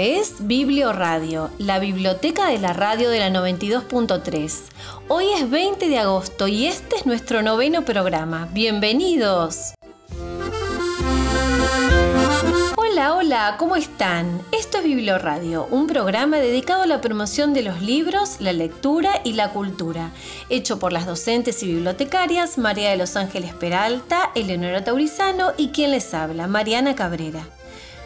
Es Biblio Radio, la biblioteca de la radio de la 92.3. Hoy es 20 de agosto y este es nuestro noveno programa. Bienvenidos. Hola, hola, ¿cómo están? Esto es Biblio Radio, un programa dedicado a la promoción de los libros, la lectura y la cultura, hecho por las docentes y bibliotecarias María de los Ángeles Peralta, Eleonora Taurizano y quien les habla, Mariana Cabrera.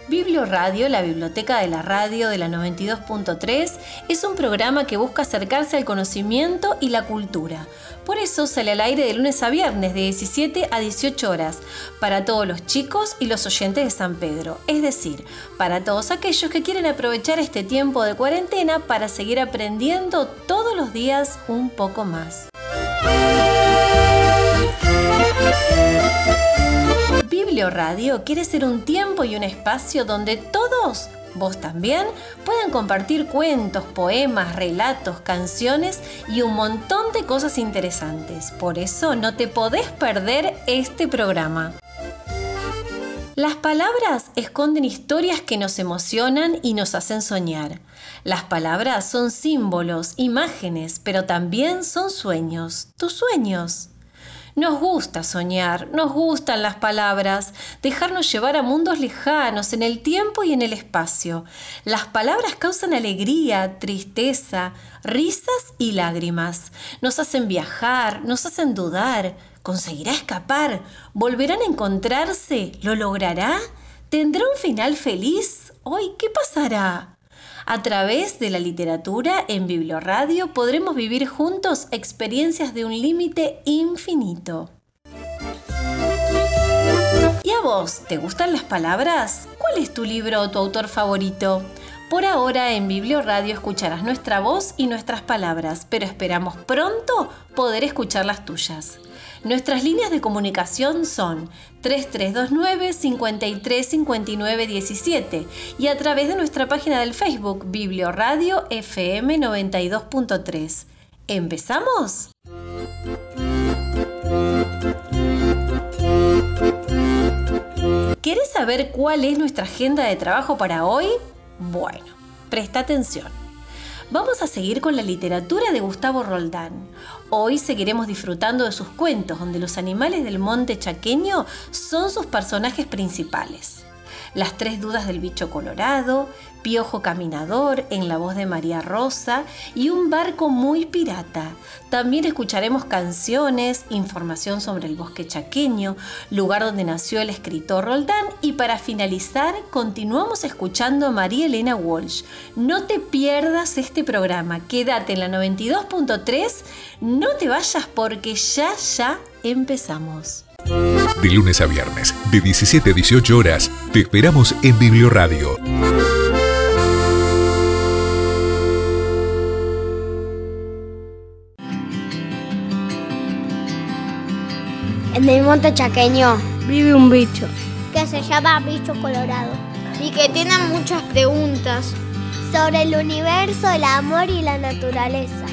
Biblio Radio, la biblioteca de la radio de la 92.3, es un programa que busca acercarse al conocimiento y la cultura. Por eso sale al aire de lunes a viernes de 17 a 18 horas para todos los chicos y los oyentes de San Pedro, es decir, para todos aquellos que quieren aprovechar este tiempo de cuarentena para seguir aprendiendo todos los días un poco más. Radio quiere ser un tiempo y un espacio donde todos, vos también, puedan compartir cuentos, poemas, relatos, canciones y un montón de cosas interesantes. Por eso no te podés perder este programa. Las palabras esconden historias que nos emocionan y nos hacen soñar. Las palabras son símbolos, imágenes, pero también son sueños, tus sueños. Nos gusta soñar, nos gustan las palabras, dejarnos llevar a mundos lejanos en el tiempo y en el espacio. Las palabras causan alegría, tristeza, risas y lágrimas. Nos hacen viajar, nos hacen dudar. ¿Conseguirá escapar? ¿Volverán a encontrarse? ¿Lo logrará? ¿Tendrá un final feliz? ¿Hoy qué pasará? A través de la literatura en Biblioradio podremos vivir juntos experiencias de un límite infinito. ¿Y a vos? ¿Te gustan las palabras? ¿Cuál es tu libro o tu autor favorito? Por ahora en Biblioradio escucharás nuestra voz y nuestras palabras, pero esperamos pronto poder escuchar las tuyas. Nuestras líneas de comunicación son 3329 5359 17 y a través de nuestra página del Facebook Biblioradio FM 92.3. ¿Empezamos? ¿Quieres saber cuál es nuestra agenda de trabajo para hoy? Bueno, presta atención. Vamos a seguir con la literatura de Gustavo Roldán. Hoy seguiremos disfrutando de sus cuentos, donde los animales del monte chaqueño son sus personajes principales. Las tres dudas del bicho colorado, Piojo Caminador en la voz de María Rosa y un barco muy pirata. También escucharemos canciones, información sobre el bosque chaqueño, lugar donde nació el escritor Roldán y para finalizar continuamos escuchando a María Elena Walsh. No te pierdas este programa, quédate en la 92.3, no te vayas porque ya ya empezamos. De lunes a viernes, de 17 a 18 horas, te esperamos en Biblioradio. En el monte chaqueño vive un bicho que se llama bicho colorado y que tiene muchas preguntas sobre el universo, el amor y la naturaleza.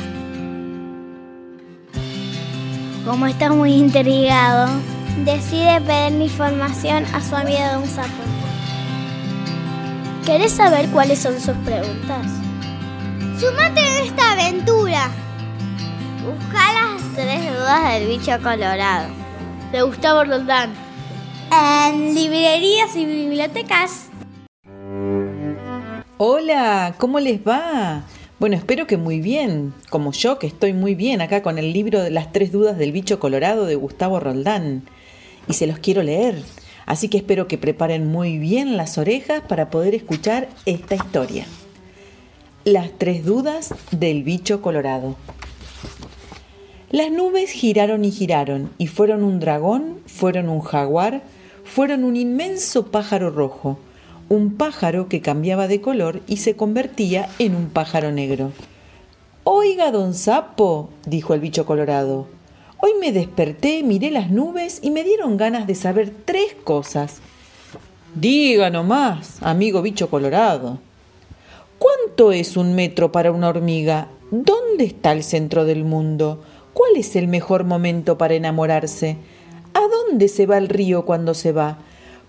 Como está muy intrigado, decide pedir información a su amigo Don Sapo. ¿Querés saber cuáles son sus preguntas? Sumate en esta aventura. Busca las tres dudas del bicho colorado. De Gustavo Roldán. En librerías y bibliotecas. Hola, ¿cómo les va? Bueno, espero que muy bien, como yo que estoy muy bien acá con el libro de las tres dudas del bicho colorado de Gustavo Roldán. Y se los quiero leer, así que espero que preparen muy bien las orejas para poder escuchar esta historia. Las tres dudas del bicho colorado. Las nubes giraron y giraron, y fueron un dragón, fueron un jaguar, fueron un inmenso pájaro rojo un pájaro que cambiaba de color y se convertía en un pájaro negro. Oiga, don Sapo, dijo el bicho colorado, hoy me desperté, miré las nubes y me dieron ganas de saber tres cosas. Diga nomás, amigo bicho colorado. ¿Cuánto es un metro para una hormiga? ¿Dónde está el centro del mundo? ¿Cuál es el mejor momento para enamorarse? ¿A dónde se va el río cuando se va?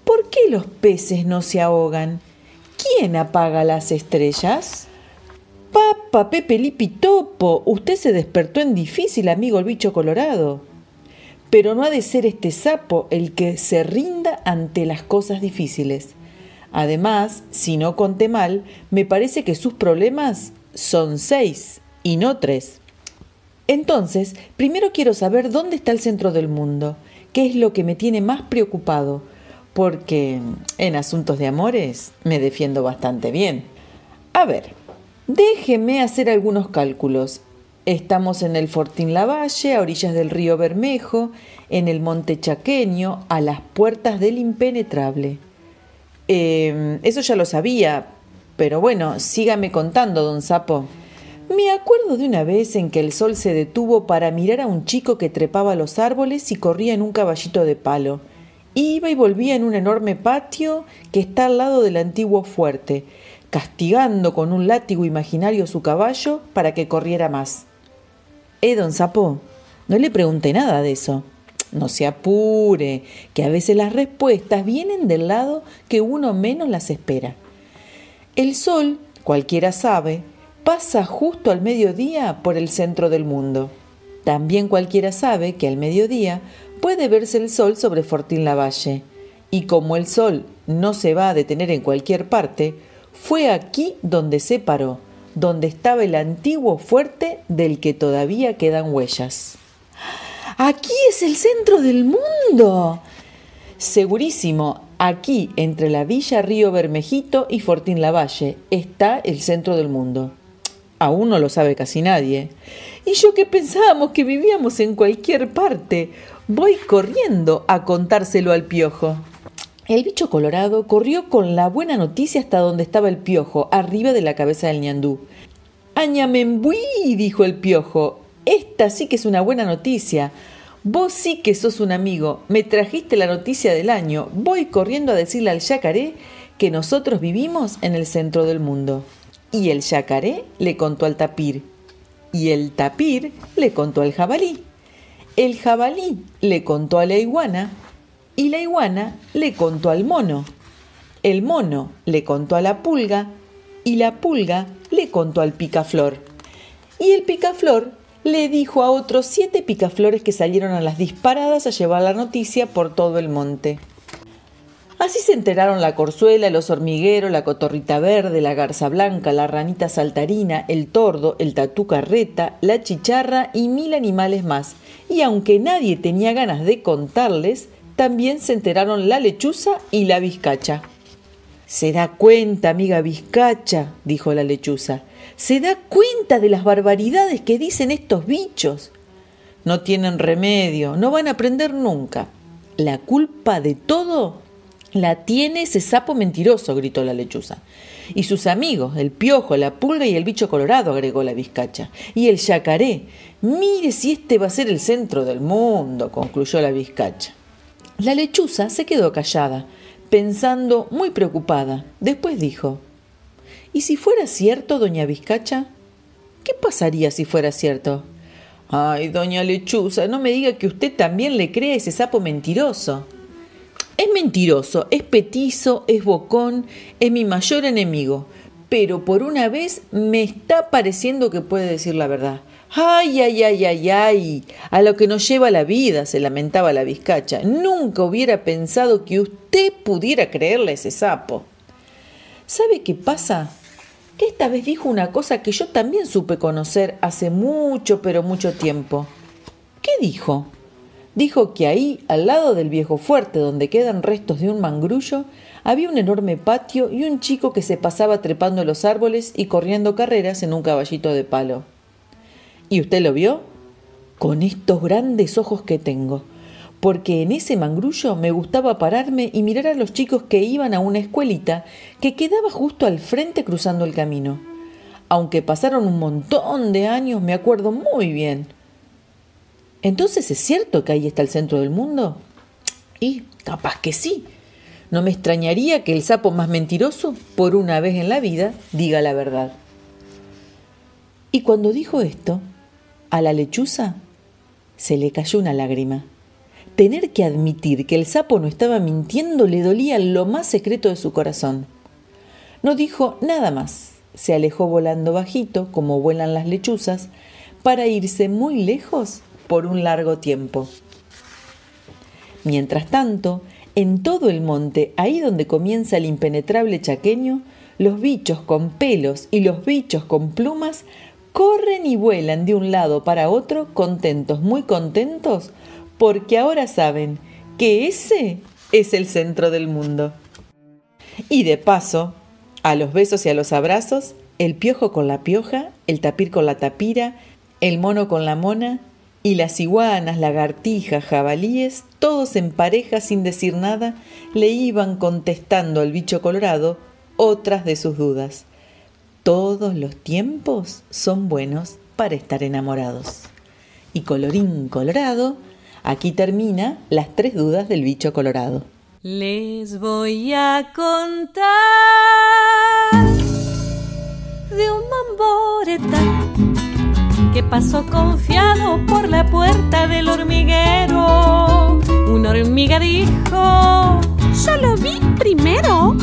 ¿Por qué los peces no se ahogan? ¿Quién apaga las estrellas? Papa, Pepe Lipitopo, usted se despertó en difícil, amigo el bicho colorado. Pero no ha de ser este sapo el que se rinda ante las cosas difíciles. Además, si no conté mal, me parece que sus problemas son seis y no tres. Entonces, primero quiero saber dónde está el centro del mundo, qué es lo que me tiene más preocupado, porque en asuntos de amores me defiendo bastante bien. A ver, déjeme hacer algunos cálculos. Estamos en el Fortín Lavalle, a orillas del río Bermejo, en el Monte Chaqueño, a las puertas del impenetrable. Eh, eso ya lo sabía, pero bueno, sígame contando, don Sapo. Me acuerdo de una vez en que el sol se detuvo para mirar a un chico que trepaba los árboles y corría en un caballito de palo. Iba y volvía en un enorme patio que está al lado del antiguo fuerte, castigando con un látigo imaginario su caballo para que corriera más. Eh, don Sapo, no le pregunté nada de eso. No se apure, que a veces las respuestas vienen del lado que uno menos las espera. El sol, cualquiera sabe, pasa justo al mediodía por el centro del mundo. También cualquiera sabe que al mediodía puede verse el sol sobre Fortín Lavalle. Y como el sol no se va a detener en cualquier parte, fue aquí donde se paró, donde estaba el antiguo fuerte del que todavía quedan huellas. ¡Aquí es el centro del mundo! Segurísimo, aquí entre la villa Río Bermejito y Fortín Lavalle está el centro del mundo. Aún no lo sabe casi nadie. Y yo que pensábamos que vivíamos en cualquier parte, voy corriendo a contárselo al piojo. El bicho colorado corrió con la buena noticia hasta donde estaba el piojo, arriba de la cabeza del ñandú. Añamembuí, dijo el piojo, esta sí que es una buena noticia. Vos sí que sos un amigo, me trajiste la noticia del año, voy corriendo a decirle al yacaré que nosotros vivimos en el centro del mundo. Y el yacaré le contó al tapir. Y el tapir le contó al jabalí. El jabalí le contó a la iguana. Y la iguana le contó al mono. El mono le contó a la pulga. Y la pulga le contó al picaflor. Y el picaflor le dijo a otros siete picaflores que salieron a las disparadas a llevar la noticia por todo el monte. Así se enteraron la corzuela, el oso hormiguero, la cotorrita verde, la garza blanca, la ranita saltarina, el tordo, el tatú carreta, la chicharra y mil animales más. Y aunque nadie tenía ganas de contarles, también se enteraron la lechuza y la vizcacha. Se da cuenta, amiga vizcacha, dijo la lechuza. Se da cuenta de las barbaridades que dicen estos bichos. No tienen remedio, no van a aprender nunca. La culpa de todo la tiene ese sapo mentiroso, gritó la lechuza. Y sus amigos, el piojo, la pulga y el bicho colorado, agregó la vizcacha. Y el yacaré. Mire si este va a ser el centro del mundo, concluyó la vizcacha. La lechuza se quedó callada, pensando muy preocupada. Después dijo, ¿Y si fuera cierto, doña Vizcacha? ¿Qué pasaría si fuera cierto? Ay, doña Lechuza, no me diga que usted también le cree a ese sapo mentiroso. Es mentiroso, es petizo, es bocón, es mi mayor enemigo, pero por una vez me está pareciendo que puede decir la verdad. Ay, ay, ay, ay, ay, a lo que nos lleva la vida, se lamentaba la vizcacha. Nunca hubiera pensado que usted pudiera creerle a ese sapo. ¿Sabe qué pasa? Que esta vez dijo una cosa que yo también supe conocer hace mucho, pero mucho tiempo. ¿Qué dijo? Dijo que ahí, al lado del viejo fuerte donde quedan restos de un mangrullo, había un enorme patio y un chico que se pasaba trepando los árboles y corriendo carreras en un caballito de palo. ¿Y usted lo vio? Con estos grandes ojos que tengo, porque en ese mangrullo me gustaba pararme y mirar a los chicos que iban a una escuelita que quedaba justo al frente cruzando el camino. aunque pasaron un montón de años, me acuerdo muy bien. Entonces, ¿es cierto que ahí está el centro del mundo? Y capaz que sí. No me extrañaría que el sapo más mentiroso, por una vez en la vida, diga la verdad. Y cuando dijo esto, a la lechuza se le cayó una lágrima. Tener que admitir que el sapo no estaba mintiendo le dolía lo más secreto de su corazón. No dijo nada más se alejó volando bajito, como vuelan las lechuzas, para irse muy lejos por un largo tiempo. Mientras tanto, en todo el monte, ahí donde comienza el impenetrable chaqueño, los bichos con pelos y los bichos con plumas corren y vuelan de un lado para otro, contentos, muy contentos, porque ahora saben que ese es el centro del mundo. Y de paso, a los besos y a los abrazos, el piojo con la pioja, el tapir con la tapira, el mono con la mona, y las iguanas, lagartijas, jabalíes, todos en pareja sin decir nada, le iban contestando al bicho colorado otras de sus dudas. Todos los tiempos son buenos para estar enamorados. Y colorín colorado, aquí termina las tres dudas del bicho colorado. Les voy a contar de un mamboreta que pasó confiado por la puerta del hormiguero. Una hormiga dijo, yo lo vi primero.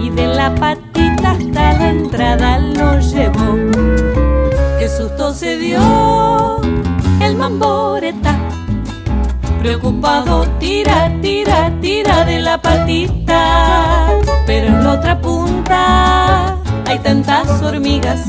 Y de la patita hasta la entrada lo llevó. Qué susto se dio el mamboreta Preocupado tira, tira, tira de la patita, pero en la otra punta hay tantas hormigas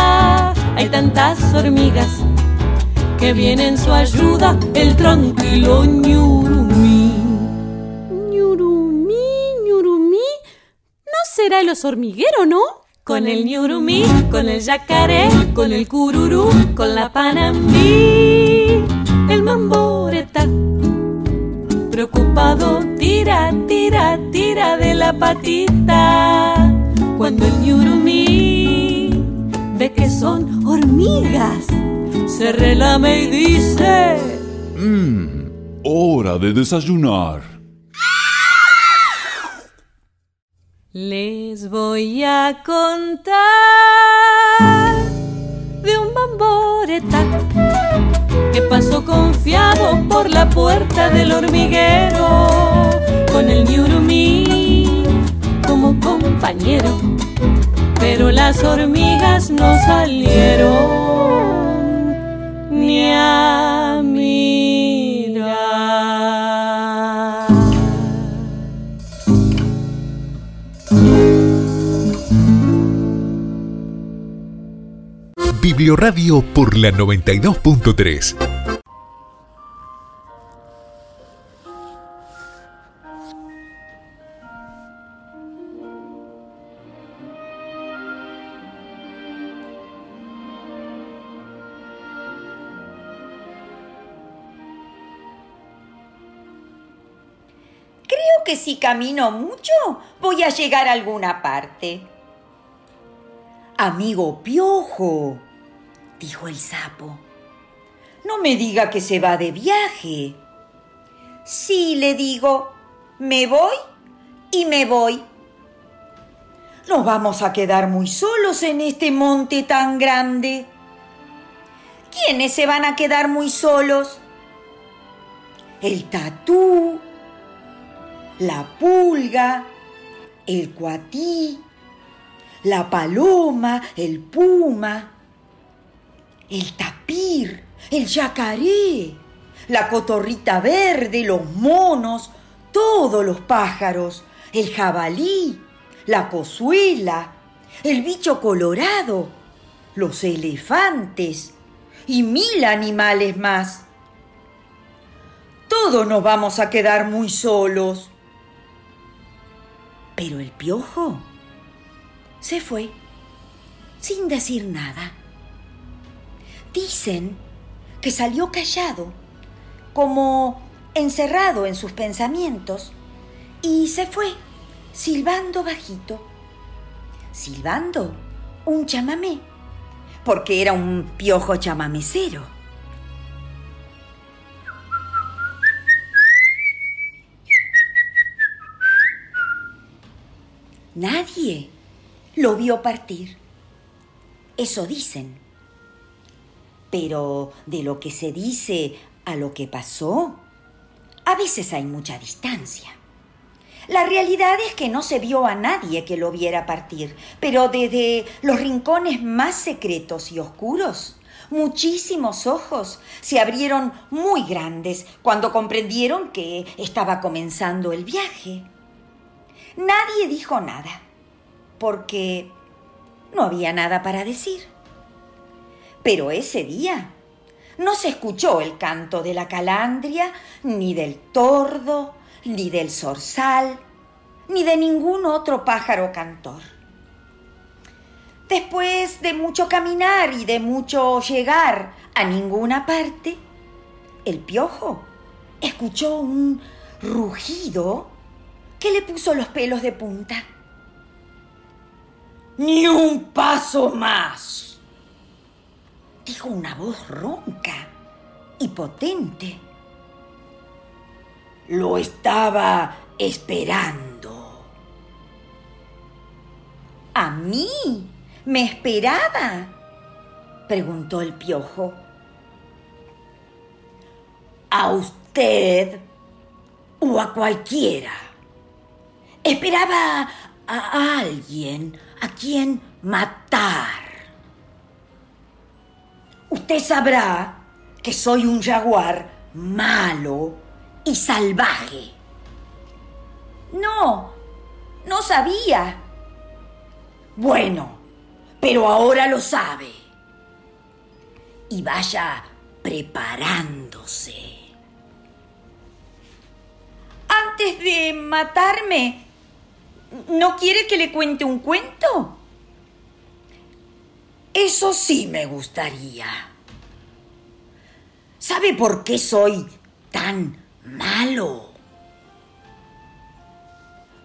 hormigas que viene en su ayuda el tranquilo ñurumí. ñurumí, ñurumí. ¿No será el oso hormiguero, no? Con el ñurumí, con el yacaré, con el cururú, con la panambí, el mamboreta preocupado tira, tira, tira de la patita. Cuando el ñurumí ve que son hormigas, se relame y dice: Mmm, hora de desayunar. Les voy a contar de un bamboreta que pasó confiado por la puerta del hormiguero con el ñurumí como compañero, pero las hormigas no salieron ni a mirar. Biblioradio por la 92.3. si camino mucho voy a llegar a alguna parte. Amigo Piojo, dijo el sapo, no me diga que se va de viaje. Sí, le digo, me voy y me voy. nos vamos a quedar muy solos en este monte tan grande. ¿Quiénes se van a quedar muy solos? El tatú, la pulga, el cuatí, la paloma, el puma, el tapir, el yacaré, la cotorrita verde, los monos, todos los pájaros, el jabalí, la cozuela, el bicho colorado, los elefantes y mil animales más. Todos nos vamos a quedar muy solos. Pero el piojo se fue sin decir nada. Dicen que salió callado, como encerrado en sus pensamientos, y se fue silbando bajito. Silbando un chamamé, porque era un piojo chamamecero. Nadie lo vio partir. Eso dicen. Pero de lo que se dice a lo que pasó, a veces hay mucha distancia. La realidad es que no se vio a nadie que lo viera partir, pero desde los rincones más secretos y oscuros, muchísimos ojos se abrieron muy grandes cuando comprendieron que estaba comenzando el viaje. Nadie dijo nada, porque no había nada para decir. Pero ese día no se escuchó el canto de la calandria, ni del tordo, ni del zorzal, ni de ningún otro pájaro cantor. Después de mucho caminar y de mucho llegar a ninguna parte, el piojo escuchó un rugido que le puso los pelos de punta. Ni un paso más, dijo una voz ronca y potente. Lo estaba esperando. ¿A mí? ¿Me esperaba? preguntó el piojo. ¿A usted o a cualquiera? Esperaba a alguien a quien matar. Usted sabrá que soy un jaguar malo y salvaje. No, no sabía. Bueno, pero ahora lo sabe. Y vaya preparándose. Antes de matarme, ¿no quiere que le cuente un cuento? Eso sí me gustaría. ¿Sabe por qué soy tan malo?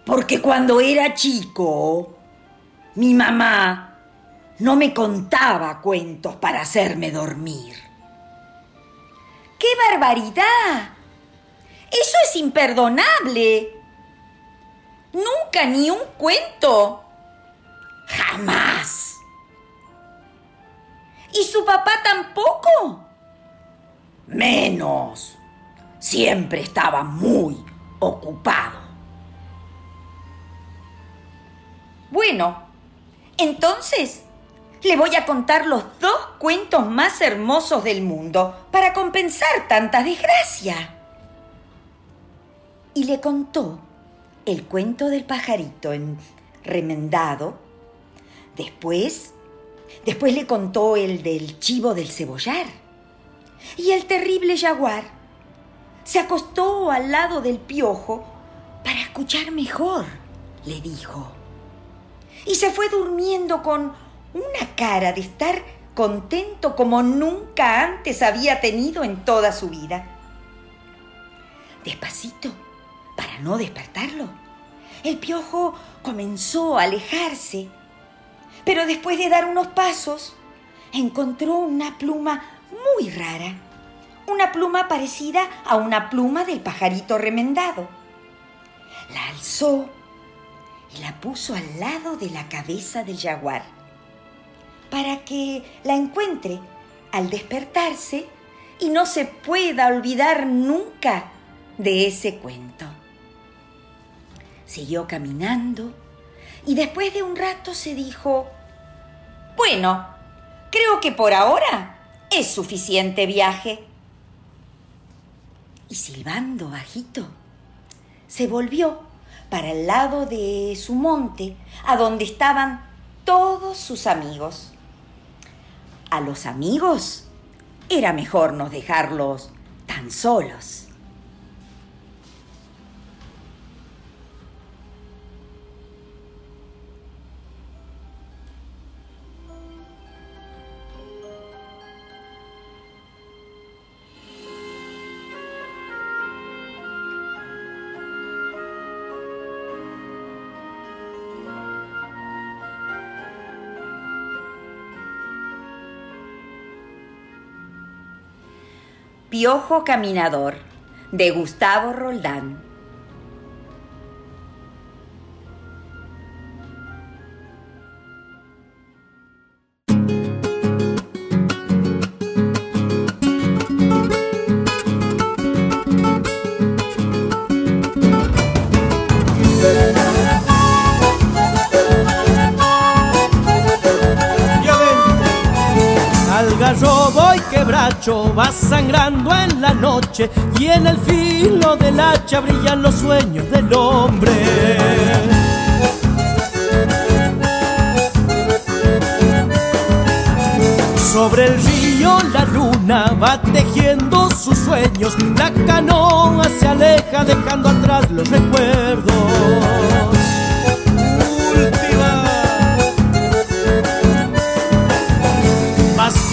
Porque cuando era chico, mi mamá no me contaba cuentos para hacerme dormir. ¡Qué barbaridad! Eso es imperdonable. Nunca ni un cuento. Jamás. ¿Y su papá tampoco? Menos. Siempre estaba muy ocupado. Bueno, entonces le voy a contar los dos cuentos más hermosos del mundo para compensar tanta desgracia. Y le contó el cuento del pajarito en remendado. Después, después le contó el del chivo del cebollar. Y el terrible jaguar se acostó al lado del piojo para escuchar mejor, le dijo. Y se fue durmiendo con una cara de estar contento como nunca antes había tenido en toda su vida. Despacito, para no despertarlo, el piojo comenzó a alejarse, pero después de dar unos pasos, encontró una pluma muy rara, una pluma parecida a una pluma del pajarito remendado. La alzó y la puso al lado de la cabeza del jaguar para que la encuentre al despertarse y no se pueda olvidar nunca de ese cuento. Siguió caminando y después de un rato se dijo, bueno, creo que por ahora es suficiente viaje. Y silbando bajito, se volvió para el lado de su monte, a donde estaban todos sus amigos. A los amigos era mejor no dejarlos tan solos. Piojo Caminador de Gustavo Roldán. Va sangrando en la noche y en el filo del hacha brillan los sueños del hombre. Sobre el río la luna va tejiendo sus sueños, la canoa se aleja dejando atrás los recuerdos.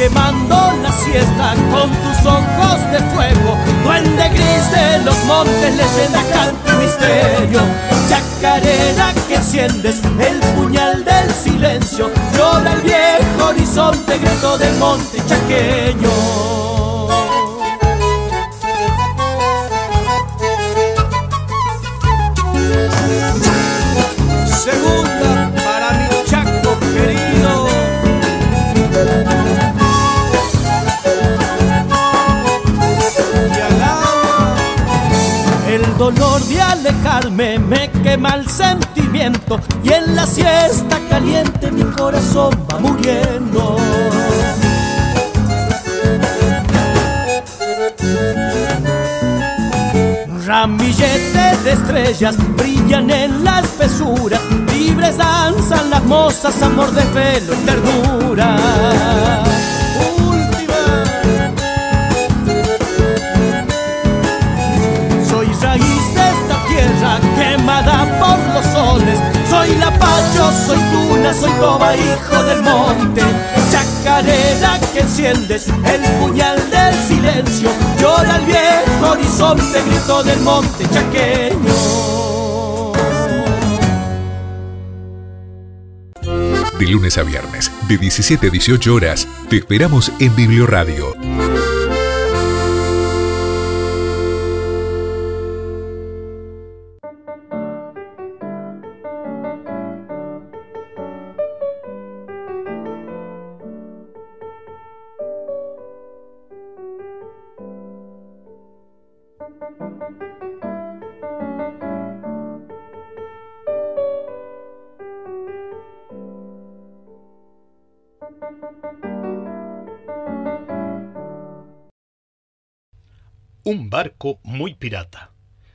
Quemando la siesta con tus ojos de fuego. Duende gris de los montes, leyenda, canto y misterio. Chacarera que enciendes el puñal del silencio. Llora el viejo horizonte, grito del monte chaqueño. Dolor de alejarme me quema el sentimiento y en la siesta caliente mi corazón va muriendo. Ramilletes de estrellas brillan en la espesura, libres danzan las mozas, amor de pelo y ternura. Pacho, soy tuna, soy toba, hijo del monte. Chacarera que enciendes el puñal del silencio. Llora el viejo horizonte, grito del monte chaqueño. De lunes a viernes, de 17 a 18 horas, te esperamos en Biblioradio Un barco muy pirata,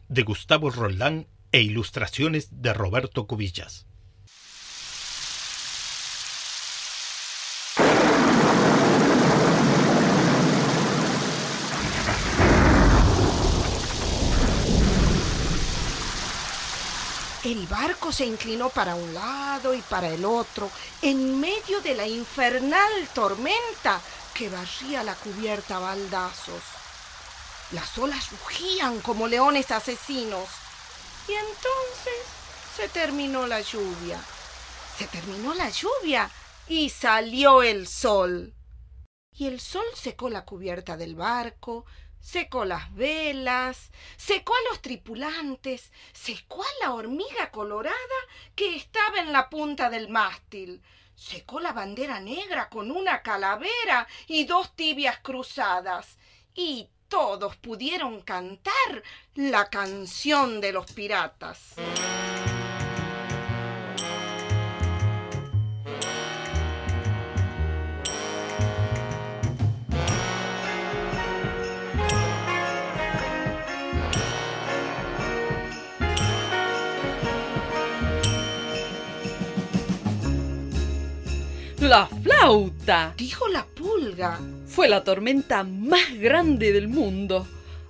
de Gustavo Roldán e ilustraciones de Roberto Cubillas. El barco se inclinó para un lado y para el otro, en medio de la infernal tormenta que barría la cubierta a baldazos. Las olas rugían como leones asesinos. Y entonces se terminó la lluvia. Se terminó la lluvia y salió el sol. Y el sol secó la cubierta del barco, secó las velas, secó a los tripulantes, secó a la hormiga colorada que estaba en la punta del mástil, secó la bandera negra con una calavera y dos tibias cruzadas, y todos pudieron cantar la canción de los piratas. La flauta. Dijo la pulga. Fue la tormenta más grande del mundo.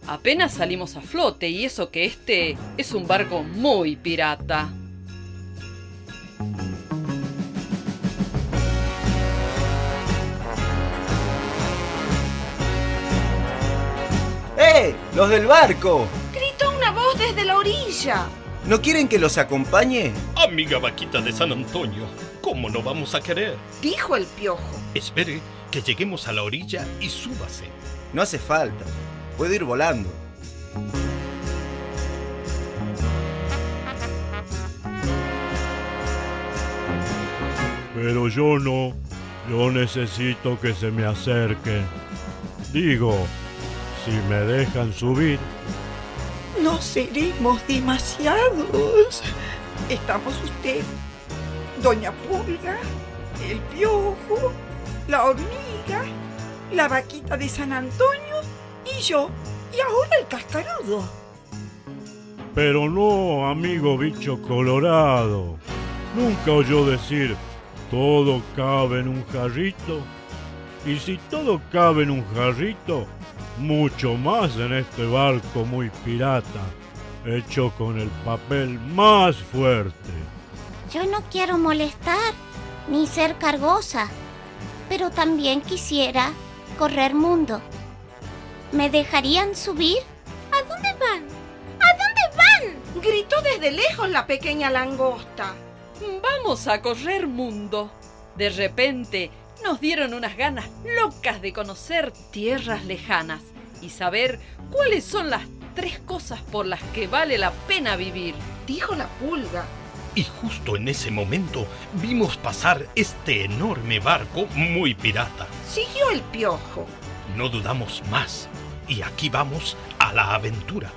Apenas salimos a flote y eso que este es un barco muy pirata. ¡Eh! ¡Los del barco! Gritó una voz desde la orilla. ¿No quieren que los acompañe? Amiga vaquita de San Antonio, ¿cómo no vamos a querer? Dijo el piojo. Espere que lleguemos a la orilla y súbase. No hace falta. Puedo ir volando. Pero yo no. Yo necesito que se me acerquen. Digo, si me dejan subir. No seremos demasiados. Estamos usted, Doña Pulga, el piojo, la hormiga, la vaquita de San Antonio y yo. Y ahora el cascarudo. Pero no, amigo bicho colorado. Nunca oyó decir, todo cabe en un jarrito. Y si todo cabe en un jarrito, mucho más en este barco muy pirata, hecho con el papel más fuerte. Yo no quiero molestar ni ser cargosa, pero también quisiera correr mundo. ¿Me dejarían subir? ¿A dónde van? ¿A dónde van? Gritó desde lejos la pequeña langosta. Vamos a correr mundo. De repente nos dieron unas ganas locas de conocer tierras lejanas y saber cuáles son las tres cosas por las que vale la pena vivir. Dijo la pulga. Y justo en ese momento vimos pasar este enorme barco muy pirata. Siguió el piojo. No dudamos más. Y aquí vamos a la aventura.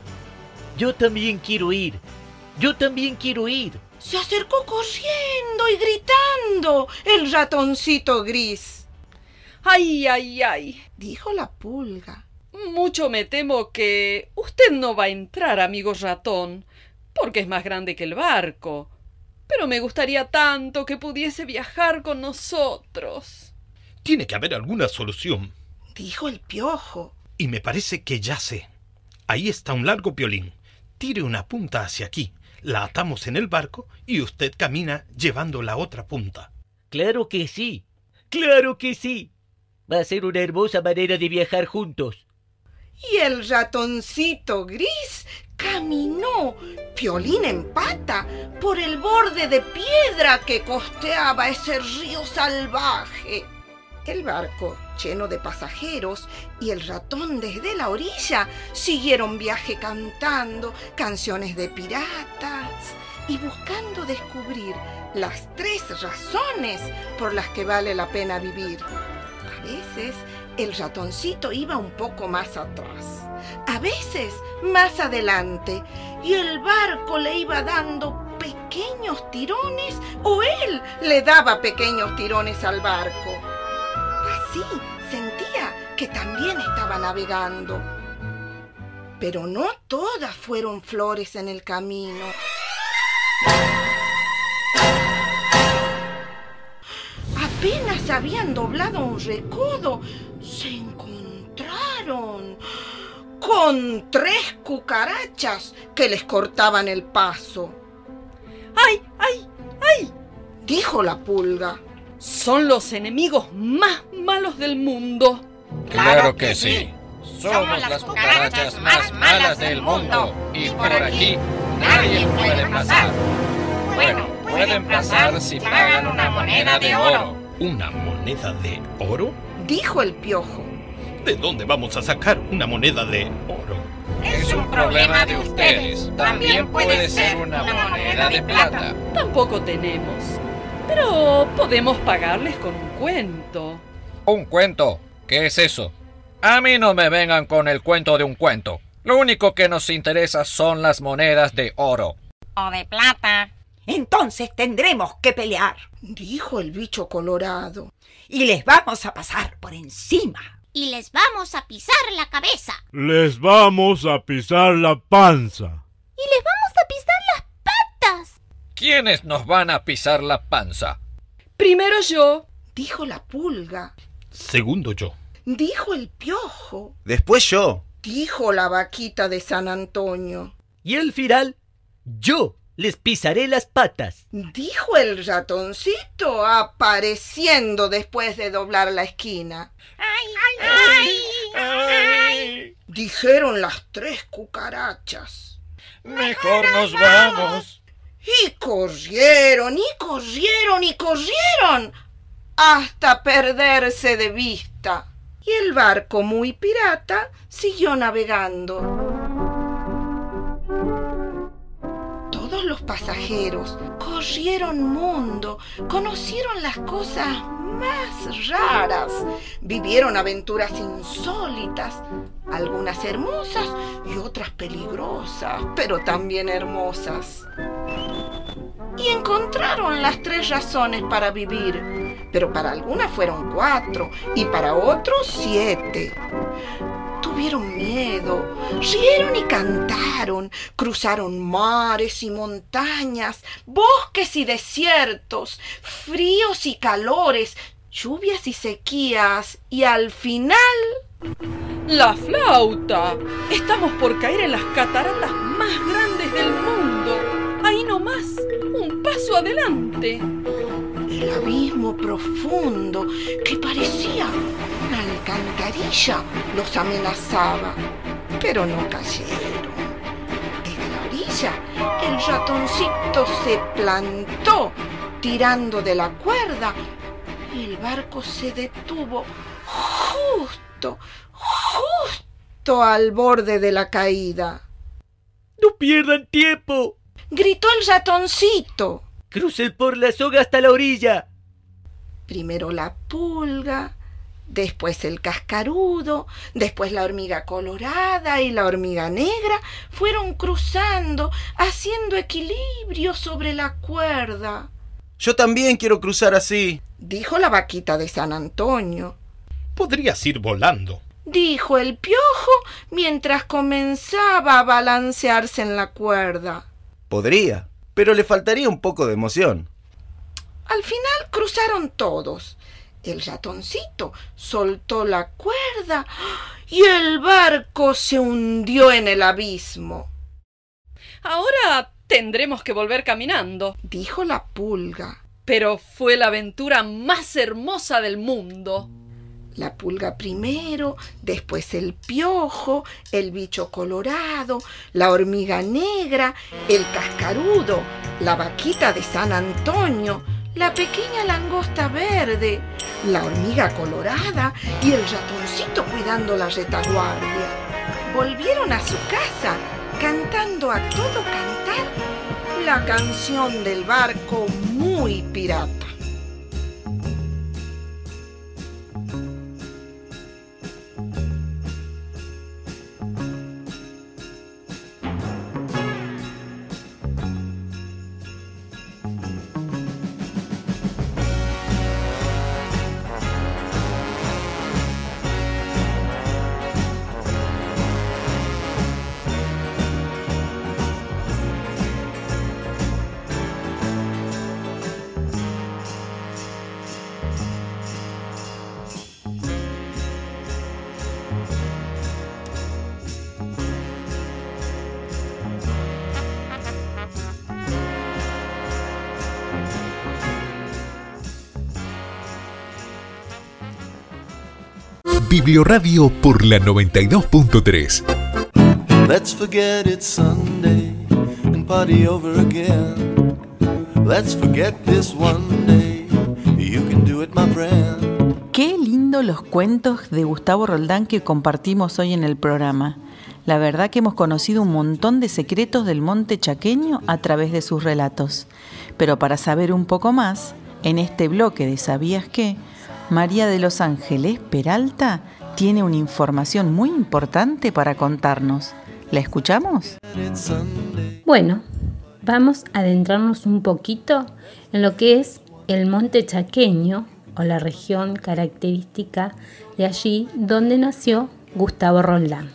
Yo también quiero ir. Yo también quiero ir. Se acercó corriendo y gritando el ratoncito gris. ¡Ay, ay, ay! Dijo la pulga. Mucho me temo que usted no va a entrar, amigo ratón, porque es más grande que el barco. Pero me gustaría tanto que pudiese viajar con nosotros. Tiene que haber alguna solución. Dijo el piojo. Y me parece que ya sé. Ahí está un largo piolín. Tire una punta hacia aquí la atamos en el barco y usted camina llevando la otra punta. Claro que sí, claro que sí. Va a ser una hermosa manera de viajar juntos. Y el ratoncito gris caminó, piolín en pata, por el borde de piedra que costeaba ese río salvaje. El barco, lleno de pasajeros, y el ratón desde la orilla siguieron viaje cantando canciones de piratas y buscando descubrir las tres razones por las que vale la pena vivir. A veces el ratoncito iba un poco más atrás, a veces más adelante, y el barco le iba dando pequeños tirones o él le daba pequeños tirones al barco. Así que también estaba navegando. Pero no todas fueron flores en el camino. Apenas habían doblado un recodo, se encontraron con tres cucarachas que les cortaban el paso. ¡Ay, ay, ay! dijo la pulga. Son los enemigos más malos del mundo. Claro que sí. Somos las cucarachas más malas del mundo y por aquí nadie puede pasar. Bueno, pueden pasar si pagan una moneda de oro. ¿Una moneda de oro? Dijo el piojo. ¿De dónde vamos a sacar una moneda de oro? Es un problema de ustedes. También puede ser una moneda de plata. Tampoco tenemos. Pero podemos pagarles con un cuento. ¿Un cuento? ¿Qué es eso? A mí no me vengan con el cuento de un cuento. Lo único que nos interesa son las monedas de oro. O de plata. Entonces tendremos que pelear, dijo el bicho colorado. Y les vamos a pasar por encima. Y les vamos a pisar la cabeza. Les vamos a pisar la panza. Y les vamos a pisar las patas. ¿Quiénes nos van a pisar la panza? Primero yo, dijo la pulga. Segundo yo. Dijo el piojo. Después yo. Dijo la vaquita de San Antonio. Y al final, yo les pisaré las patas. Dijo el ratoncito apareciendo después de doblar la esquina. ¡Ay, ay, ay! Dijeron las tres cucarachas. Mejor nos vamos. Y corrieron, y corrieron, y corrieron hasta perderse de vista. Y el barco muy pirata siguió navegando. Todos los pasajeros corrieron mundo, conocieron las cosas más raras, vivieron aventuras insólitas, algunas hermosas y otras peligrosas, pero también hermosas. Y encontraron las tres razones para vivir, pero para algunas fueron cuatro y para otros siete. Tuvieron miedo, rieron y cantaron, cruzaron mares y montañas, bosques y desiertos, fríos y calores, lluvias y sequías, y al final... ¡La flauta! Estamos por caer en las cataratas más grandes del mundo. Ahí nomás, un paso adelante. El abismo profundo que parecía una alcantarilla los amenazaba, pero no cayeron. Desde la orilla, el ratoncito se plantó tirando de la cuerda y el barco se detuvo justo, justo al borde de la caída. ¡No pierdan tiempo! Gritó el ratoncito. Crucen por la soga hasta la orilla. Primero la pulga, después el cascarudo, después la hormiga colorada y la hormiga negra fueron cruzando, haciendo equilibrio sobre la cuerda. Yo también quiero cruzar así, dijo la vaquita de San Antonio. Podrías ir volando, dijo el piojo mientras comenzaba a balancearse en la cuerda. Podría, pero le faltaría un poco de emoción. Al final cruzaron todos. El ratoncito soltó la cuerda y el barco se hundió en el abismo. Ahora tendremos que volver caminando, dijo la pulga. Pero fue la aventura más hermosa del mundo. La pulga primero, después el piojo, el bicho colorado, la hormiga negra, el cascarudo, la vaquita de San Antonio, la pequeña langosta verde, la hormiga colorada y el ratoncito cuidando la retaguardia. Volvieron a su casa cantando a todo cantar la canción del barco muy pirata. Biblioradio por la 92.3. Let's forget it's Sunday and party over again. Let's forget this one day. You can do it, my friend. Qué lindo los cuentos de Gustavo Roldán que compartimos hoy en el programa. La verdad que hemos conocido un montón de secretos del monte chaqueño a través de sus relatos. Pero para saber un poco más, en este bloque de ¿Sabías qué? María de los Ángeles Peralta tiene una información muy importante para contarnos. ¿La escuchamos? Bueno, vamos a adentrarnos un poquito en lo que es el monte chaqueño o la región característica de allí donde nació Gustavo Roldán.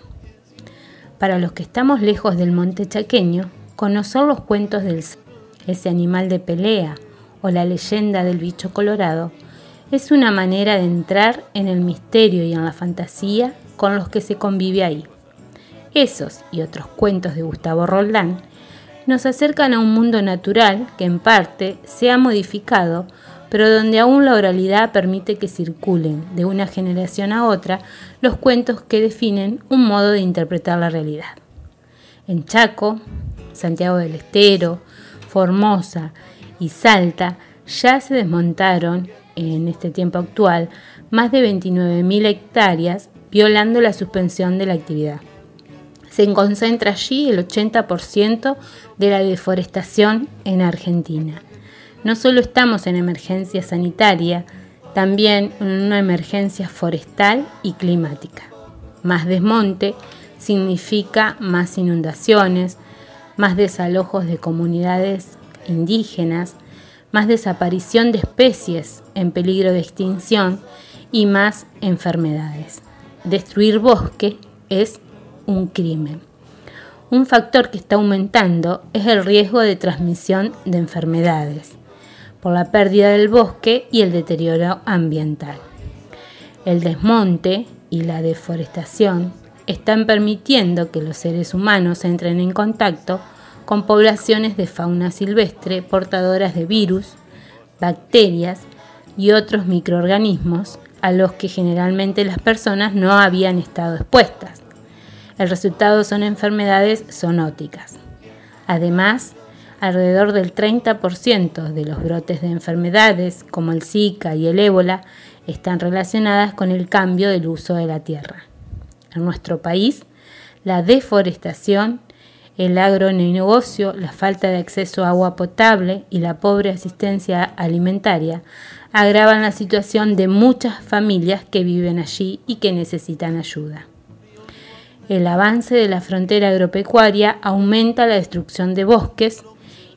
Para los que estamos lejos del monte chaqueño, conocer los cuentos del ese animal de pelea o la leyenda del bicho colorado es una manera de entrar en el misterio y en la fantasía con los que se convive ahí. Esos y otros cuentos de Gustavo Roldán nos acercan a un mundo natural que en parte se ha modificado pero donde aún la oralidad permite que circulen de una generación a otra los cuentos que definen un modo de interpretar la realidad. En Chaco, Santiago del Estero, Formosa y Salta ya se desmontaron, en este tiempo actual, más de 29.000 hectáreas, violando la suspensión de la actividad. Se concentra allí el 80% de la deforestación en Argentina no solo estamos en emergencia sanitaria, también en una emergencia forestal y climática. Más desmonte significa más inundaciones, más desalojos de comunidades indígenas, más desaparición de especies en peligro de extinción y más enfermedades. Destruir bosque es un crimen. Un factor que está aumentando es el riesgo de transmisión de enfermedades por la pérdida del bosque y el deterioro ambiental. El desmonte y la deforestación están permitiendo que los seres humanos entren en contacto con poblaciones de fauna silvestre portadoras de virus, bacterias y otros microorganismos a los que generalmente las personas no habían estado expuestas. El resultado son enfermedades zoonóticas. Además, alrededor del 30% de los brotes de enfermedades como el Zika y el ébola están relacionadas con el cambio del uso de la tierra. En nuestro país, la deforestación, el agronegocio, la falta de acceso a agua potable y la pobre asistencia alimentaria agravan la situación de muchas familias que viven allí y que necesitan ayuda. El avance de la frontera agropecuaria aumenta la destrucción de bosques,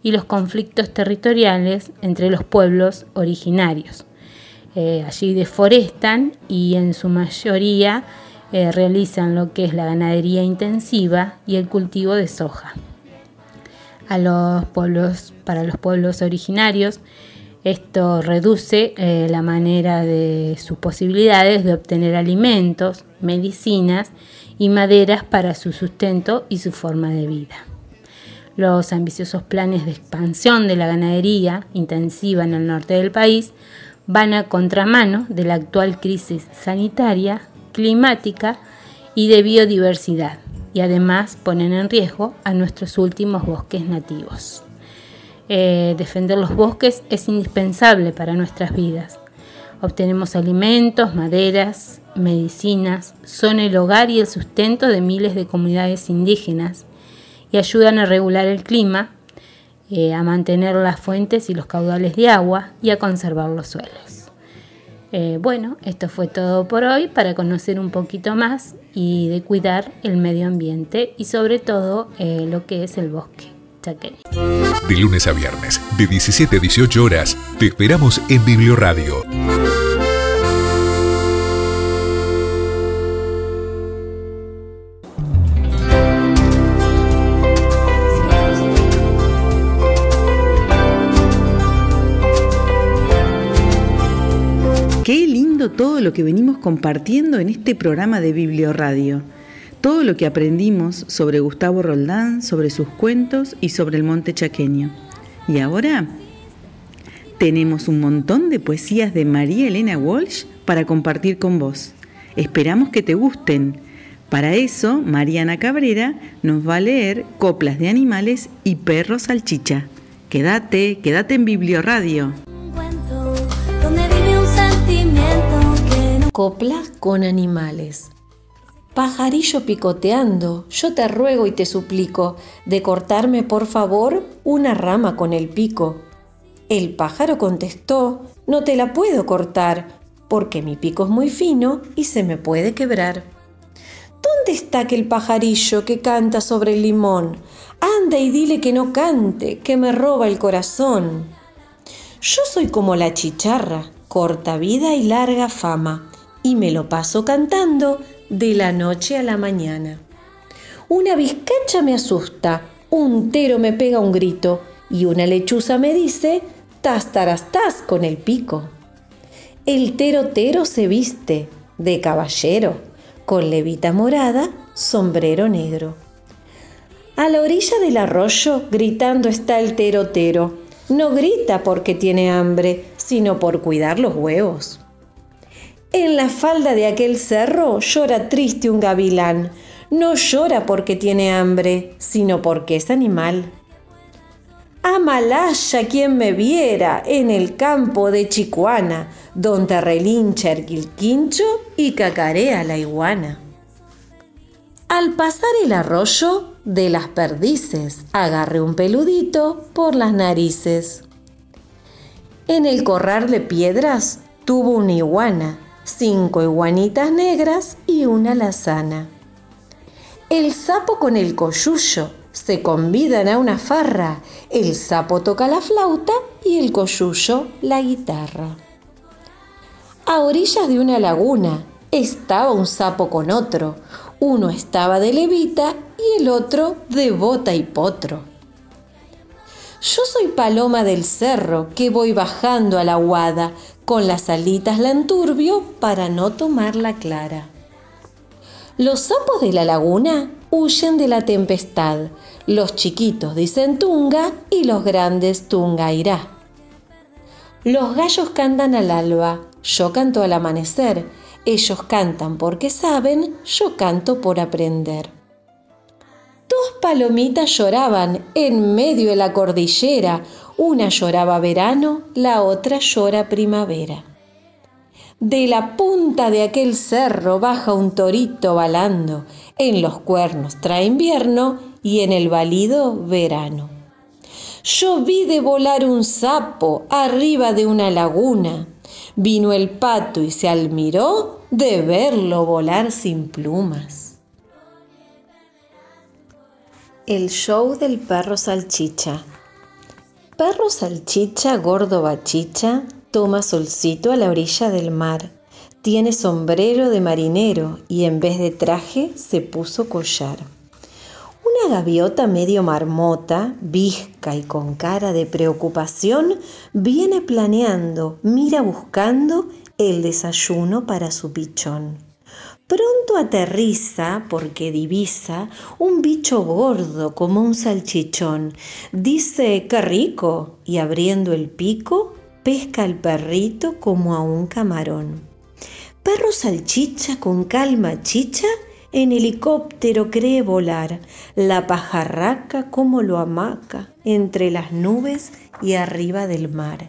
y los conflictos territoriales entre los pueblos originarios. Eh, allí deforestan y en su mayoría eh, realizan lo que es la ganadería intensiva y el cultivo de soja. A los pueblos, para los pueblos originarios, esto reduce eh, la manera de sus posibilidades de obtener alimentos, medicinas y maderas para su sustento y su forma de vida. Los ambiciosos planes de expansión de la ganadería intensiva en el norte del país van a contramano de la actual crisis sanitaria, climática y de biodiversidad, y además ponen en riesgo a nuestros últimos bosques nativos. Eh, defender los bosques es indispensable para nuestras vidas. Obtenemos alimentos, maderas, medicinas, son el hogar y el sustento de miles de comunidades indígenas y ayudan a regular el clima, eh, a mantener las fuentes y los caudales de agua y a conservar los suelos. Eh, bueno, esto fue todo por hoy para conocer un poquito más y de cuidar el medio ambiente y sobre todo eh, lo que es el bosque. Chaqueño. De lunes a viernes, de 17 a 18 horas, te esperamos en Biblioradio. Lo que venimos compartiendo en este programa de Biblioradio. Todo lo que aprendimos sobre Gustavo Roldán, sobre sus cuentos y sobre el monte chaqueño. Y ahora tenemos un montón de poesías de María Elena Walsh para compartir con vos. Esperamos que te gusten. Para eso, Mariana Cabrera nos va a leer coplas de animales y perros salchicha. Quédate, quédate en Biblioradio. Donde vive un sentimiento que no copla con animales. Pajarillo picoteando, yo te ruego y te suplico de cortarme por favor una rama con el pico. El pájaro contestó, no te la puedo cortar, porque mi pico es muy fino y se me puede quebrar. ¿Dónde está aquel pajarillo que canta sobre el limón? Anda y dile que no cante, que me roba el corazón. Yo soy como la chicharra, corta vida y larga fama, y me lo paso cantando de la noche a la mañana. Una vizcacha me asusta, un tero me pega un grito y una lechuza me dice, tas tarastás con el pico. El tero tero se viste de caballero, con levita morada, sombrero negro. A la orilla del arroyo gritando está el tero tero. No grita porque tiene hambre, sino por cuidar los huevos. En la falda de aquel cerro llora triste un gavilán. No llora porque tiene hambre, sino porque es animal. Amalaya quien me viera en el campo de Chicuana, donde relincha el quilquincho y cacarea la iguana. Al pasar el arroyo de las perdices, agarré un peludito por las narices. En el corral de piedras tuvo una iguana cinco iguanitas negras y una lazana. El sapo con el coyuyo se convidan a una farra. El sapo toca la flauta y el coyuyo la guitarra. A orillas de una laguna estaba un sapo con otro. Uno estaba de levita y el otro de bota y potro. Yo soy paloma del cerro que voy bajando a la guada, con las alitas la enturbio para no tomar la clara. Los sapos de la laguna huyen de la tempestad, los chiquitos dicen tunga y los grandes tunga irá. Los gallos cantan al alba, yo canto al amanecer, ellos cantan porque saben, yo canto por aprender. Dos palomitas lloraban en medio de la cordillera. Una lloraba verano, la otra llora primavera. De la punta de aquel cerro baja un torito balando. En los cuernos trae invierno y en el balido verano. Yo vi de volar un sapo arriba de una laguna. Vino el pato y se admiró de verlo volar sin plumas. El show del perro salchicha. Perro salchicha, gordo bachicha, toma solcito a la orilla del mar. Tiene sombrero de marinero y en vez de traje se puso collar. Una gaviota medio marmota, visca y con cara de preocupación, viene planeando, mira buscando el desayuno para su pichón. Pronto aterriza porque divisa un bicho gordo como un salchichón. Dice, qué rico, y abriendo el pico, pesca al perrito como a un camarón. Perro salchicha con calma chicha, en helicóptero cree volar, la pajarraca como lo amaca entre las nubes y arriba del mar.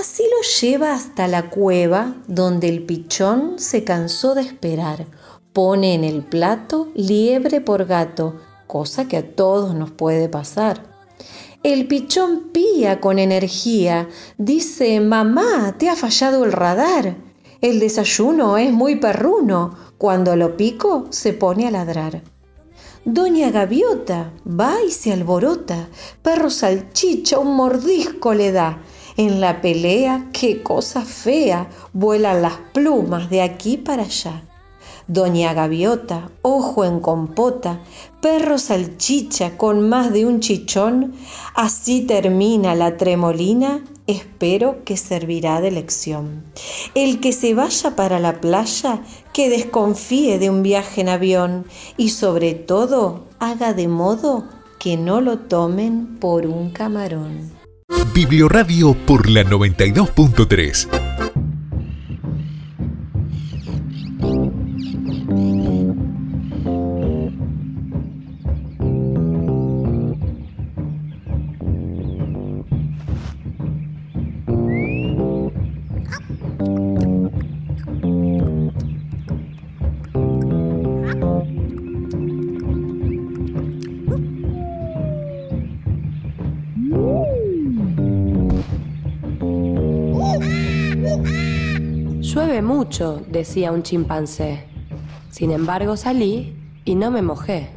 Así lo lleva hasta la cueva donde el pichón se cansó de esperar. Pone en el plato liebre por gato, cosa que a todos nos puede pasar. El pichón pía con energía, dice, mamá, te ha fallado el radar. El desayuno es muy perruno, cuando lo pico se pone a ladrar. Doña Gaviota va y se alborota, perro salchicha un mordisco le da, en la pelea, qué cosa fea, vuelan las plumas de aquí para allá. Doña Gaviota, ojo en compota, perro salchicha con más de un chichón, así termina la tremolina, espero que servirá de lección. El que se vaya para la playa, que desconfíe de un viaje en avión y sobre todo haga de modo que no lo tomen por un camarón. Biblioradio por la 92.3. decía un chimpancé. Sin embargo salí y no me mojé.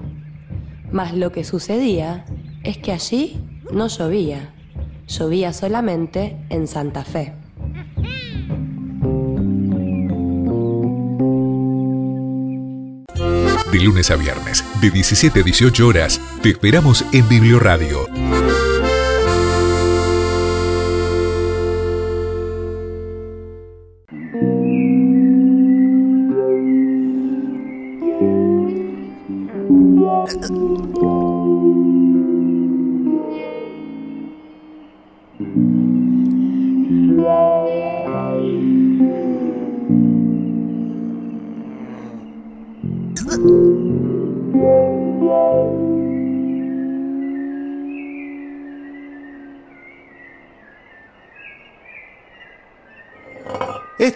Mas lo que sucedía es que allí no llovía, llovía solamente en Santa Fe. De lunes a viernes, de 17 a 18 horas, te esperamos en Biblioradio.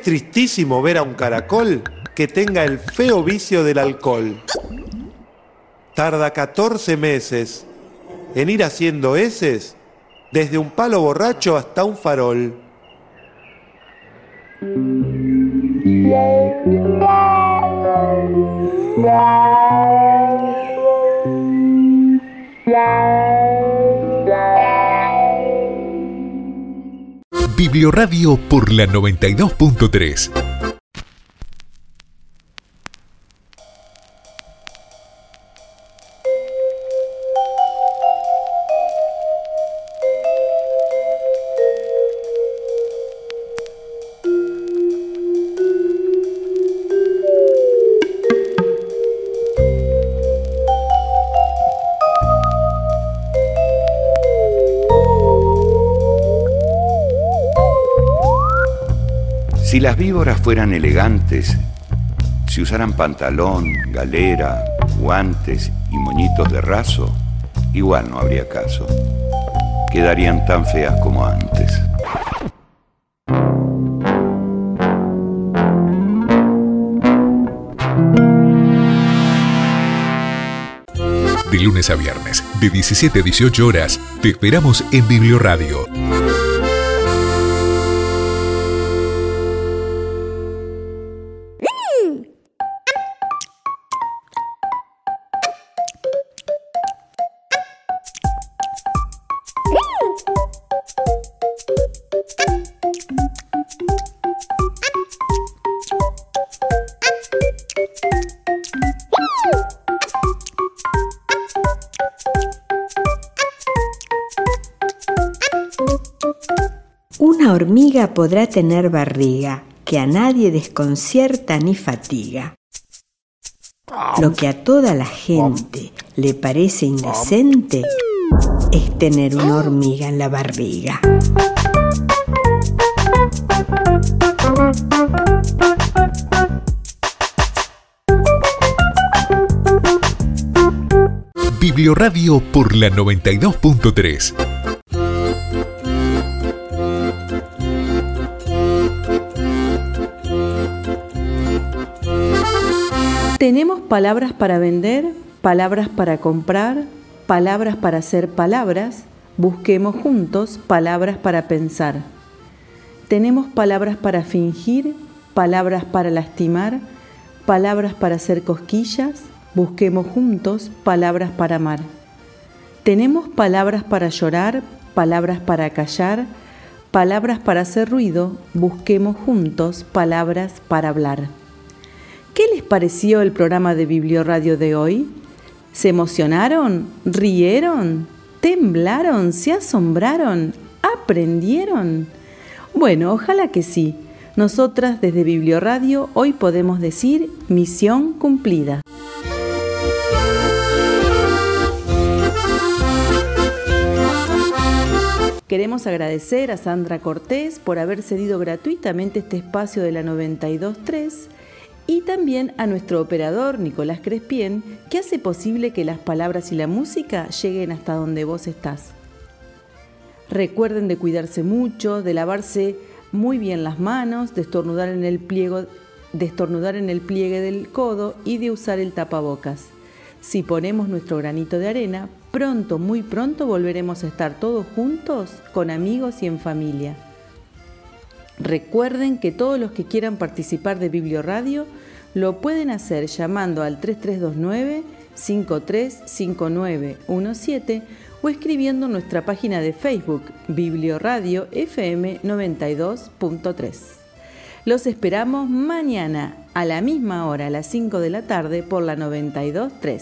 Tristísimo ver a un caracol que tenga el feo vicio del alcohol. Tarda 14 meses en ir haciendo heces desde un palo borracho hasta un farol. Biblioradio por la 92.3. las víboras fueran elegantes, si usaran pantalón, galera, guantes y moñitos de raso, igual no habría caso. Quedarían tan feas como antes. De lunes a viernes, de 17 a 18 horas, te esperamos en Biblioradio. Podrá tener barriga, que a nadie desconcierta ni fatiga. Lo que a toda la gente le parece indecente es tener una hormiga en la barriga. Biblioradio por la 92.3. palabras para vender, palabras para comprar, palabras para hacer palabras. Busquemos juntos palabras para pensar. Tenemos palabras para fingir, palabras para lastimar, palabras para hacer cosquillas. Busquemos juntos palabras para amar. Tenemos palabras para llorar, palabras para callar, palabras para hacer ruido. Busquemos juntos palabras para hablar. ¿Qué les pareció el programa de Biblioradio de hoy? ¿Se emocionaron? ¿Rieron? ¿Temblaron? ¿Se asombraron? ¿Aprendieron? Bueno, ojalá que sí. Nosotras desde Biblioradio hoy podemos decir misión cumplida. Queremos agradecer a Sandra Cortés por haber cedido gratuitamente este espacio de la 923 y también a nuestro operador Nicolás Crespien, que hace posible que las palabras y la música lleguen hasta donde vos estás. Recuerden de cuidarse mucho, de lavarse muy bien las manos, de estornudar en el, pliego, de estornudar en el pliegue del codo y de usar el tapabocas. Si ponemos nuestro granito de arena, pronto, muy pronto volveremos a estar todos juntos, con amigos y en familia. Recuerden que todos los que quieran participar de Biblioradio lo pueden hacer llamando al 3329 535917 o escribiendo en nuestra página de Facebook Biblioradio FM 92.3. Los esperamos mañana a la misma hora, a las 5 de la tarde, por la 92.3.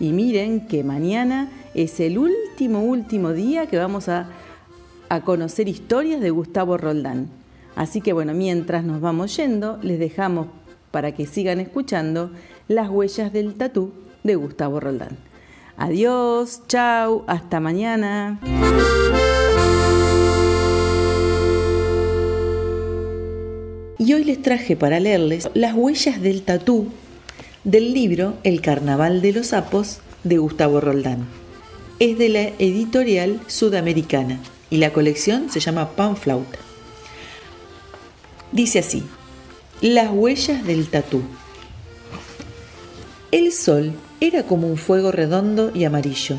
Y miren que mañana es el último, último día que vamos a, a conocer historias de Gustavo Roldán. Así que bueno, mientras nos vamos yendo, les dejamos para que sigan escuchando las huellas del tatú de Gustavo Roldán. Adiós, chau, hasta mañana. Y hoy les traje para leerles las huellas del tatú del libro El Carnaval de los Sapos de Gustavo Roldán. Es de la editorial sudamericana y la colección se llama Panflauta. Dice así, las huellas del tatú. El sol era como un fuego redondo y amarillo.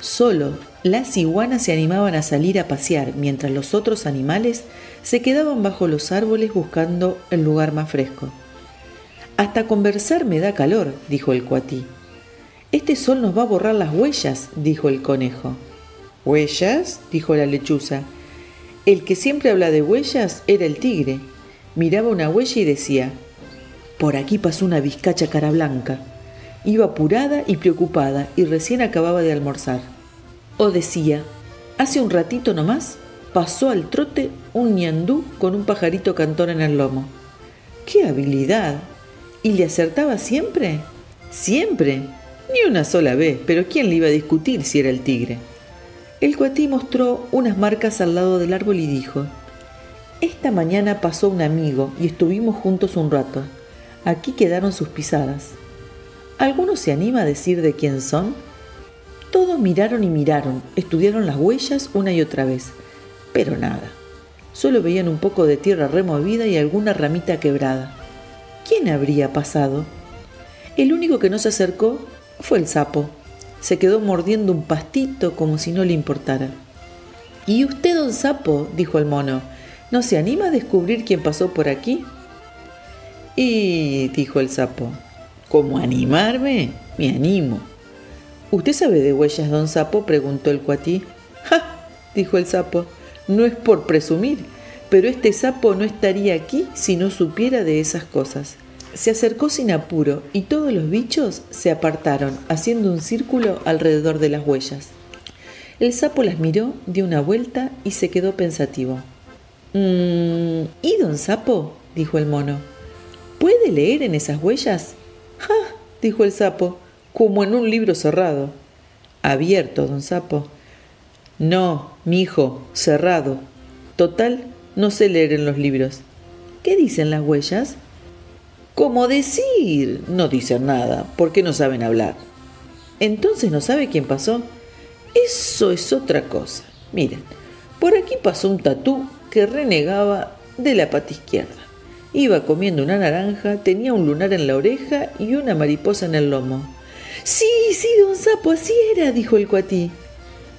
Solo las iguanas se animaban a salir a pasear, mientras los otros animales se quedaban bajo los árboles buscando el lugar más fresco. Hasta conversar me da calor, dijo el cuatí. Este sol nos va a borrar las huellas, dijo el conejo. ¿Huellas? dijo la lechuza. El que siempre habla de huellas era el tigre. Miraba una huella y decía, por aquí pasó una vizcacha cara blanca. Iba apurada y preocupada y recién acababa de almorzar. O decía, hace un ratito nomás pasó al trote un ñandú con un pajarito cantón en el lomo. ¡Qué habilidad! ¿Y le acertaba siempre? Siempre. Ni una sola vez, pero ¿quién le iba a discutir si era el tigre? El cuatí mostró unas marcas al lado del árbol y dijo, esta mañana pasó un amigo y estuvimos juntos un rato. Aquí quedaron sus pisadas. ¿Alguno se anima a decir de quién son? Todos miraron y miraron, estudiaron las huellas una y otra vez, pero nada. Solo veían un poco de tierra removida y alguna ramita quebrada. ¿Quién habría pasado? El único que no se acercó fue el sapo. Se quedó mordiendo un pastito como si no le importara. ¿Y usted, don sapo? dijo el mono. ¿No se anima a descubrir quién pasó por aquí? Y dijo el sapo, ¿cómo animarme? Me animo. ¿Usted sabe de huellas, don sapo? preguntó el cuatí. ¡Ja! dijo el sapo, no es por presumir, pero este sapo no estaría aquí si no supiera de esas cosas. Se acercó sin apuro y todos los bichos se apartaron, haciendo un círculo alrededor de las huellas. El sapo las miró, dio una vuelta y se quedó pensativo. Mm, ¿Y don Sapo? dijo el mono. ¿Puede leer en esas huellas? ¡Ja! dijo el sapo, como en un libro cerrado. Abierto, don Sapo. No, mi hijo, cerrado. Total, no sé leer en los libros. ¿Qué dicen las huellas? Como decir, no dicen nada, porque no saben hablar. Entonces no sabe quién pasó. Eso es otra cosa. Miren, por aquí pasó un tatú que renegaba de la pata izquierda. Iba comiendo una naranja, tenía un lunar en la oreja y una mariposa en el lomo. Sí, sí, don Sapo, así era, dijo el cuatí.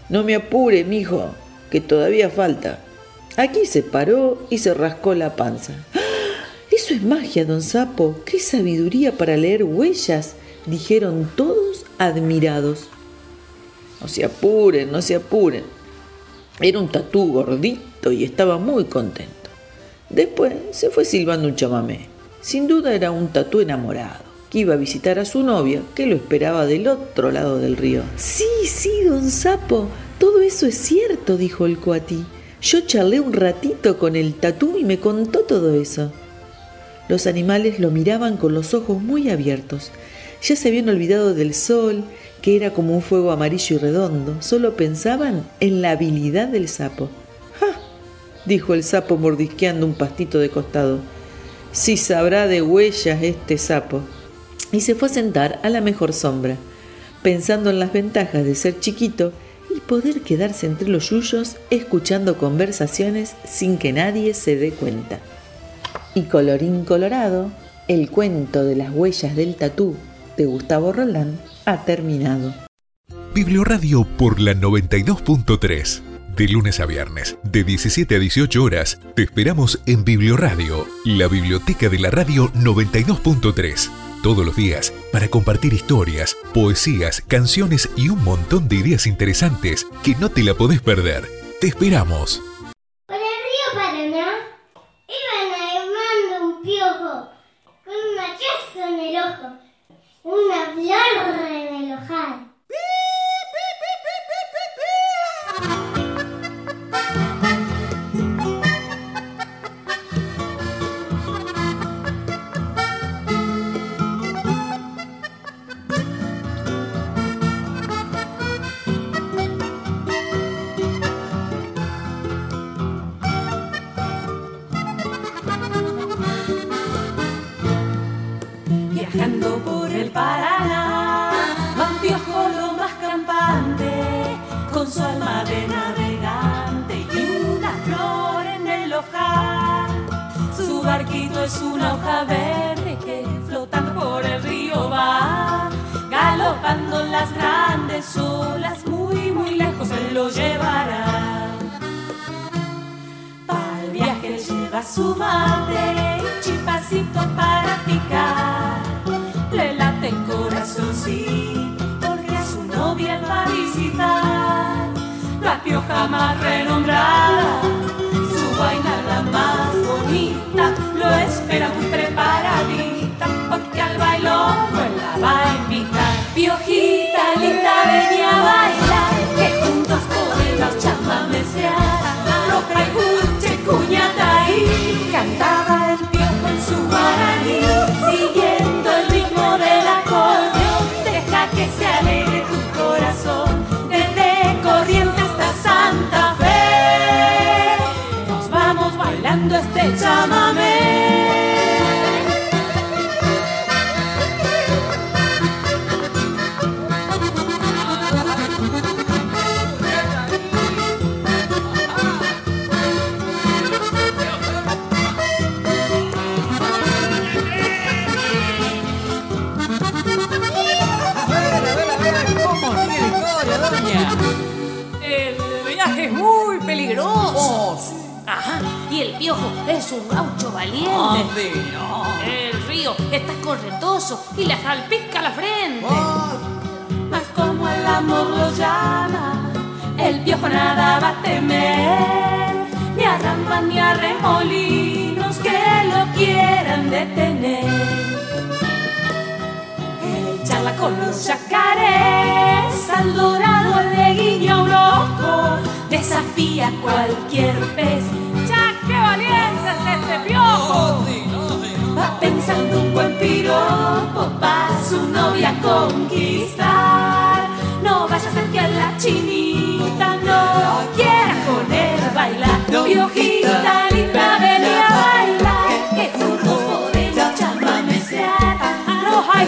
No me apure, mijo, que todavía falta. Aquí se paró y se rascó la panza. ¡Ah! Eso es magia, don Sapo. ¡Qué sabiduría para leer huellas! dijeron todos admirados. No se apuren, no se apuren. Era un tatú gordito y estaba muy contento. Después se fue silbando un chamamé. Sin duda era un tatú enamorado, que iba a visitar a su novia, que lo esperaba del otro lado del río. Sí, sí, don Sapo, todo eso es cierto, dijo el cuatí. Yo charlé un ratito con el tatú y me contó todo eso. Los animales lo miraban con los ojos muy abiertos. Ya se habían olvidado del sol, que era como un fuego amarillo y redondo. Solo pensaban en la habilidad del sapo. Dijo el sapo mordisqueando un pastito de costado. Si sabrá de huellas este sapo. Y se fue a sentar a la mejor sombra, pensando en las ventajas de ser chiquito y poder quedarse entre los yuyos escuchando conversaciones sin que nadie se dé cuenta. Y colorín colorado, el cuento de las huellas del tatú de Gustavo Roldán ha terminado. Biblioradio por la 92.3. De lunes a viernes, de 17 a 18 horas, te esperamos en Biblioradio, la biblioteca de la radio 92.3. Todos los días, para compartir historias, poesías, canciones y un montón de ideas interesantes que no te la podés perder. Te esperamos. Por el río Paraná iban armando un piojo con un hachazo en el ojo, una flor en el ojal. El viaje es muy peligroso. Ajá, y el piojo es un gaucho valiente. El río está correntoso y le salpica la frente. Mas como el amor lo llama, el piojo nada va a temer. Ni a rampas ni a remolinos que lo quieran detener. Él charla con los yacarés, al dorado le guiña un ojo, desafía cualquier pez. ¡Ya qué valiente es este piojo! Va pensando un buen piropo para su novia conquistar. No vaya a ser que a la chinita no quiera con él bailar. Piojita linda, vení a bailar, que juntos podemos chamamesear. Roja y